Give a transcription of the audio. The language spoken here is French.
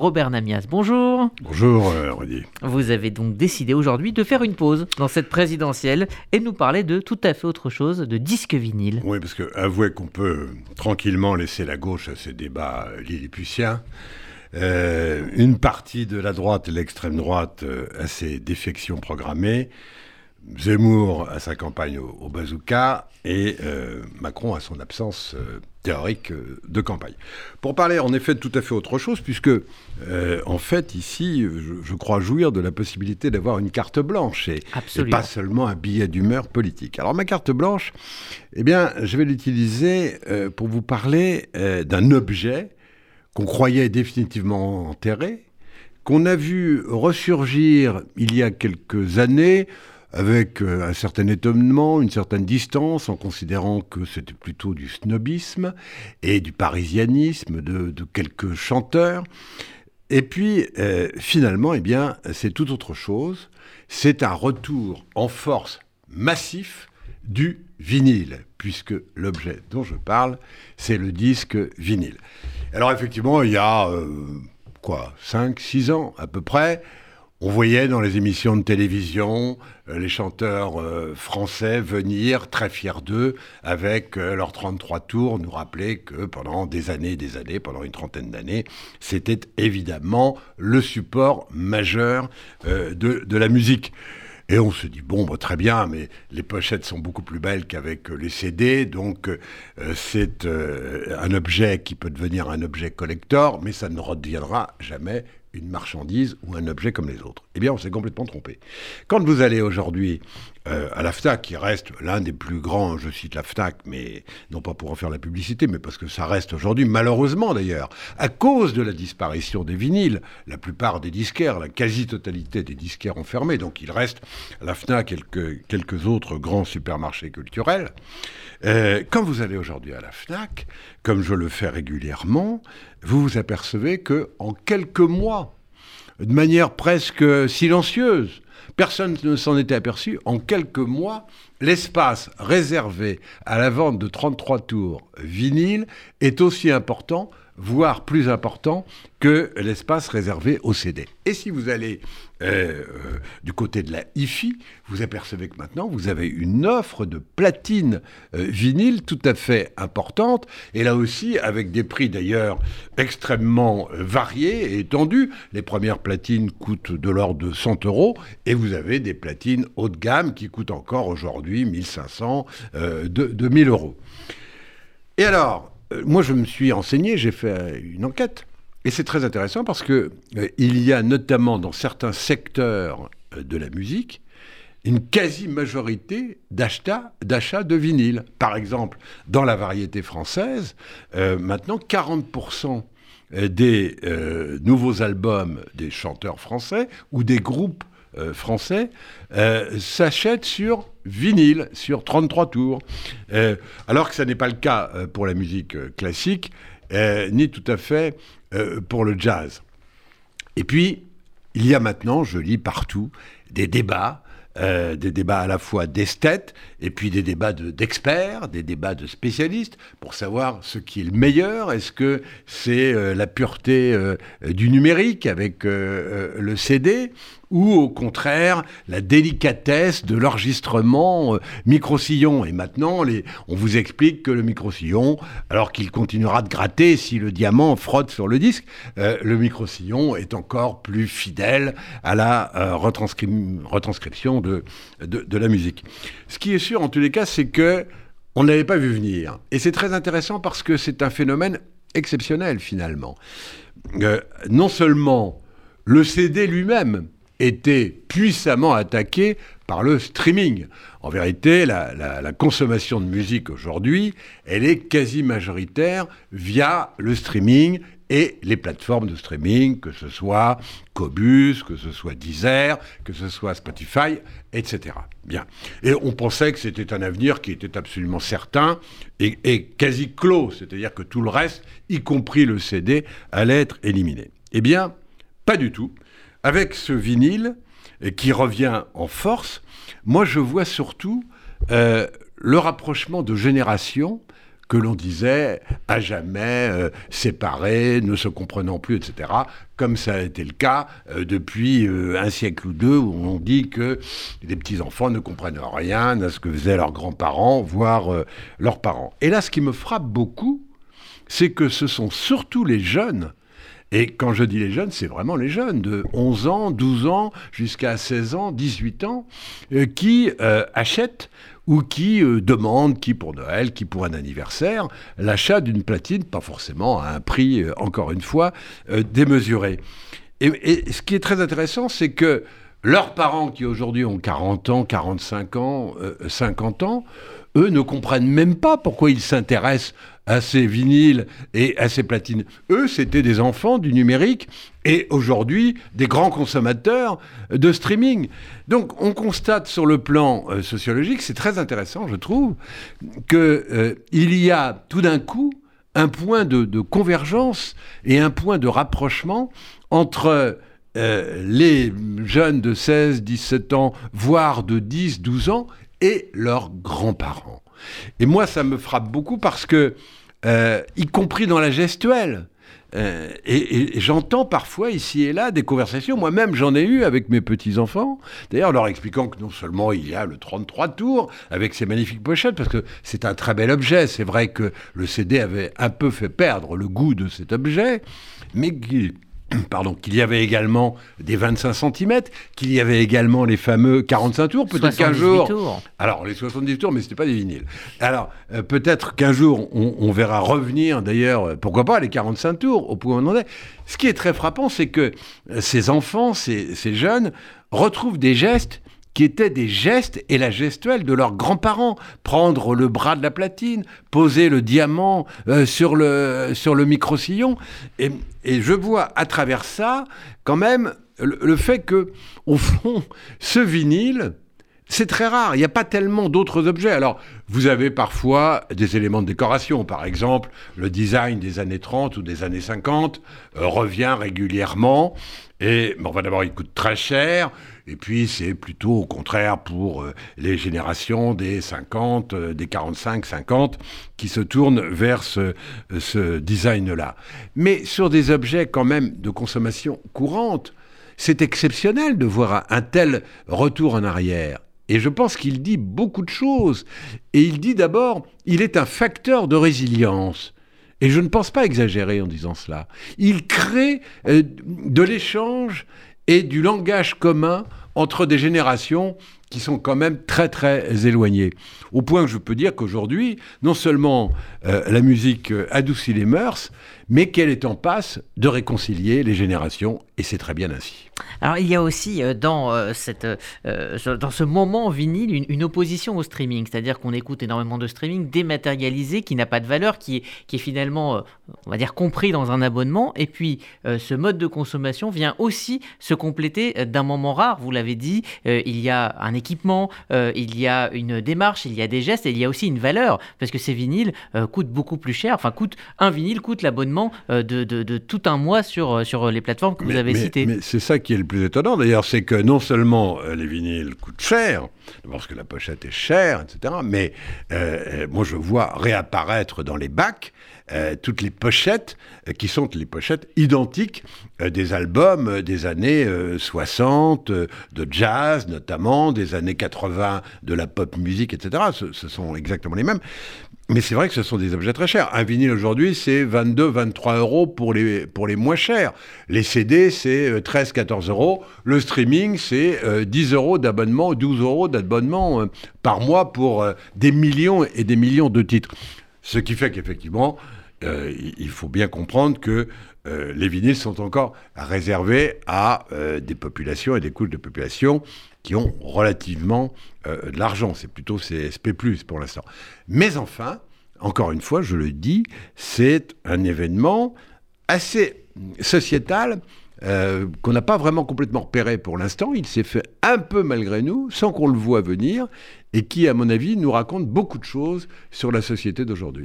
Robert Namias, bonjour. Bonjour euh, Vous avez donc décidé aujourd'hui de faire une pause dans cette présidentielle et nous parler de tout à fait autre chose, de disques vinyles. Oui, parce que avouez qu'on peut tranquillement laisser la gauche à ces débats lilliputiens. Euh, une partie de la droite et l'extrême droite euh, à ses défections programmées. Zemmour à sa campagne au, bazooka et euh, Macron à son absence euh, théorique euh, de campagne. Pour parler en effet de tout à fait autre chose, puisque en fait ici, je, crois jouir de la possibilité d'avoir une carte blanche et, pas seulement un billet d'humeur politique. Alors ma carte blanche, eh bien, je vais l'utiliser pour vous parler d'un objet qu'on croyait définitivement enterré, qu'on a vu ressurgir il y a quelques années avec euh, un certain étonnement, une certaine distance, en considérant que c'était plutôt du snobisme et du parisianisme de, quelques chanteurs. Et puis, euh, finalement, eh bien, c'est tout autre chose. C'est un retour en force massif du vinyle, puisque l'objet dont je parle, c'est le disque vinyle. Alors effectivement, il y a, euh, quoi, 5, 6 ans à peu près, on voyait dans les émissions de télévision euh, les chanteurs euh, français venir très fiers d'eux avec euh, leurs 33 tours, nous rappeler que pendant des années des années, pendant une trentaine d'années, c'était évidemment le support majeur de, la musique. Et on se dit, bon, bah, très bien, mais les pochettes sont beaucoup plus belles qu'avec les CD, donc c'est un objet qui peut devenir un objet collector, mais ça ne redeviendra jamais une marchandise ou un objet comme les autres. Eh bien, on s'est complètement trompé. Quand vous allez aujourd'hui euh, à la FNAC, qui reste l'un des plus grands, je cite la FNAC, mais non pas pour en faire la publicité, mais parce que ça reste aujourd'hui, malheureusement d'ailleurs, à cause de la disparition des vinyles, la plupart des disquaires, la quasi-totalité des disquaires ont fermé, donc il reste à la FNAC quelques, quelques autres grands supermarchés culturels. Euh, quand vous allez aujourd'hui à la FNAC, comme je le fais régulièrement, vous vous apercevez que en quelques mois, de manière presque silencieuse, personne ne s'en était aperçu, en quelques mois, l'espace réservé à la vente de 33 tours vinyle est aussi important voire plus important que l'espace réservé au CD. Et si vous allez euh, euh, du côté de la hi-fi, vous apercevez que maintenant vous avez une offre de platine euh, vinyle tout à fait importante, et là aussi avec des prix d'ailleurs extrêmement variés et étendus. Les premières platines coûtent de l'ordre de 100 euros, et vous avez des platines haut de gamme qui coûtent encore aujourd'hui 1500, 2000 euros. Et alors, euh, moi, je me suis enseigné, j'ai fait une enquête. Et c'est très intéressant parce que euh, il y a notamment dans certains secteurs euh, de la musique une quasi-majorité d'achats de vinyle. Par exemple, dans la variété française, maintenant 40% des nouveaux albums des chanteurs français ou des groupes euh, français euh, s'achètent sur vinyle, sur 33 tours. Euh, alors que ce n'est pas le cas pour la musique classique, ni tout à fait pour le jazz. Et puis, il y a maintenant, je lis partout, des débats des débats à la fois d'esthètes et puis des débats d'experts, des débats de spécialistes pour savoir ce qui est le meilleur. Est-ce que c'est la pureté du numérique avec le CD ou au contraire la délicatesse de l'enregistrement euh, micro-sillon. Et maintenant, les, on vous explique que le micro-sillon, alors qu'il continuera de gratter si le diamant frotte sur le disque, euh, le micro-sillon est encore plus fidèle à la euh, retranscription de, de, la musique. Ce qui est sûr, en tous les cas, c'est que on n'avait pas vu venir. Et c'est très intéressant parce que c'est un phénomène exceptionnel finalement. non seulement le CD lui-même, était puissamment attaqué par le streaming. En vérité, la, consommation de musique aujourd'hui, elle est quasi majoritaire via le streaming et les plateformes de streaming, que ce soit Cobus, que ce soit Deezer, que ce soit Spotify, etc. Bien. Et on pensait que c'était un avenir qui était absolument certain et, et quasi clos, c'est-à-dire que tout le reste, y compris le CD, allait être éliminé. Eh bien, pas du tout. Avec ce vinyle qui revient en force, moi je vois surtout euh, le rapprochement de générations que l'on disait à jamais euh, séparés, ne se comprenant plus, etc. Comme ça a été le cas euh, depuis euh, un siècle ou deux, où on dit que les petits-enfants ne comprennent rien à ce que faisaient leurs grands-parents, voire leurs parents. Et là, ce qui me frappe beaucoup, c'est que ce sont surtout les jeunes et quand je dis les jeunes, c'est vraiment les jeunes de 11 ans, 12 ans, jusqu'à 16 ans, 18 ans, qui achètent ou qui euh, demandent, qui pour Noël, qui pour un anniversaire, l'achat d'une platine, pas forcément à un prix, euh, encore une fois, euh, démesuré. Et, ce qui est très intéressant, c'est que leurs parents qui aujourd'hui ont 40 ans, 45 ans, 50 ans, eux ne comprennent même pas pourquoi ils s'intéressent à ces vinyles et à ces platines. Eux, c'était des enfants du numérique et aujourd'hui des grands consommateurs de streaming. Donc on constate sur le plan euh, sociologique, c'est très intéressant, je trouve, qu'il euh, y a tout d'un coup un point de, convergence et un point de rapprochement entre euh, les jeunes de 16, 17 ans, voire de 10, 12 ans, et leurs grands-parents. Et moi, ça me frappe beaucoup parce que, euh, y compris dans la gestuelle, euh, et, j'entends parfois ici et là des conversations, moi-même j'en ai eu avec mes petits-enfants, d'ailleurs leur expliquant que non seulement il y a le 33 tours avec ses magnifiques pochettes, parce que c'est un très bel objet, c'est vrai que le CD avait un peu fait perdre le goût de cet objet, mais qui pardon, qu'il y avait également des 25 cm, qu'il y avait également les fameux 45 tours, peut-être qu'un jour... Tours. Alors, les 70 tours, mais ce n'était pas des vinyles. Alors, euh, peut-être qu'un jour, on, verra revenir, d'ailleurs, euh, pourquoi pas, les 45 tours, au point où on en est. Ce qui est très frappant, c'est que euh, ces enfants, ces, ces jeunes, retrouvent des gestes qui étaient des gestes et la gestuelle de leurs grands-parents. Prendre le bras de la platine, poser le diamant euh, sur le, sur le micro-sillon. Et, je vois à travers ça, quand même, le, fait que, au fond, ce vinyle, c'est très rare. Il n'y a pas tellement d'autres objets. Alors, vous avez parfois des éléments de décoration. Par exemple, le design des années 30 ou des années 50 euh, revient régulièrement. Et bon, d'abord, il coûte très cher. Et puis, c'est plutôt au contraire pour euh, les générations des 50, euh, des 45, 50, qui se tournent vers ce, ce design-là. Mais sur des objets quand même de consommation courante, c'est exceptionnel de voir un tel retour en arrière. Et je pense qu'il dit beaucoup de choses. Et il dit d'abord, il est un facteur de résilience. Et je ne pense pas exagérer en disant cela. Il crée euh, de l'échange et du langage commun entre des générations qui sont quand même très très éloignées. Au point que je peux dire qu'aujourd'hui, non seulement euh, la musique euh, adoucit les mœurs, mais qu'elle est en passe de réconcilier les générations, et c'est très bien ainsi. Alors il y a aussi euh, dans, cette, dans ce moment vinyle une, opposition au streaming, c'est-à-dire qu'on écoute énormément de streaming dématérialisé qui n'a pas de valeur, qui est, qui est finalement, on va dire, compris dans un abonnement, et puis ce mode de consommation vient aussi se compléter d'un moment rare, vous l'avez dit, il y a un équipement, il y a une démarche, il y a des gestes, et il y a aussi une valeur, parce que ces vinyles coûtent beaucoup plus cher, enfin coûte, un vinyle coûte l'abonnement de, de, tout un mois sur, sur les plateformes que vous avez citées. Mais c'est ça qui est le plus étonnant d'ailleurs, c'est que non seulement euh, les vinyles coûtent cher, parce que la pochette est chère, etc., mais euh, moi je vois réapparaître dans les bacs euh, toutes les pochettes qui sont les pochettes identiques des albums des années 60, de jazz notamment, des années 80 de la pop musique, etc. ce sont exactement les mêmes. Mais c'est vrai que ce sont des objets très chers. Un vinyle aujourd'hui, c'est 22, 23 euros pour les, pour les moins chers. Les CD, c'est 13, euh, 14 euros. Le streaming, c'est 10 euh, euros d'abonnement, 12 euros d'abonnement euh, par mois pour des millions et des millions de titres. Ce qui fait qu'effectivement, il faut bien comprendre que les vinyles sont encore réservés à des populations et des couches de population qui ont relativement euh, de l'argent. C'est plutôt CSP+, pour l'instant. Mais enfin, encore une fois, je le dis, c'est un événement assez sociétal euh, qu'on n'a pas vraiment complètement repéré pour l'instant. Il s'est fait un peu malgré nous, sans qu'on le voit venir, et qui, à mon avis, nous raconte beaucoup de choses sur la société d'aujourd'hui.